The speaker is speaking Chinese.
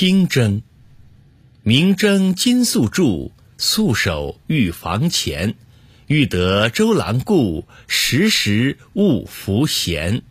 清蒸，明蒸金粟柱，素手御房前。欲得周郎顾，时时勿拂弦。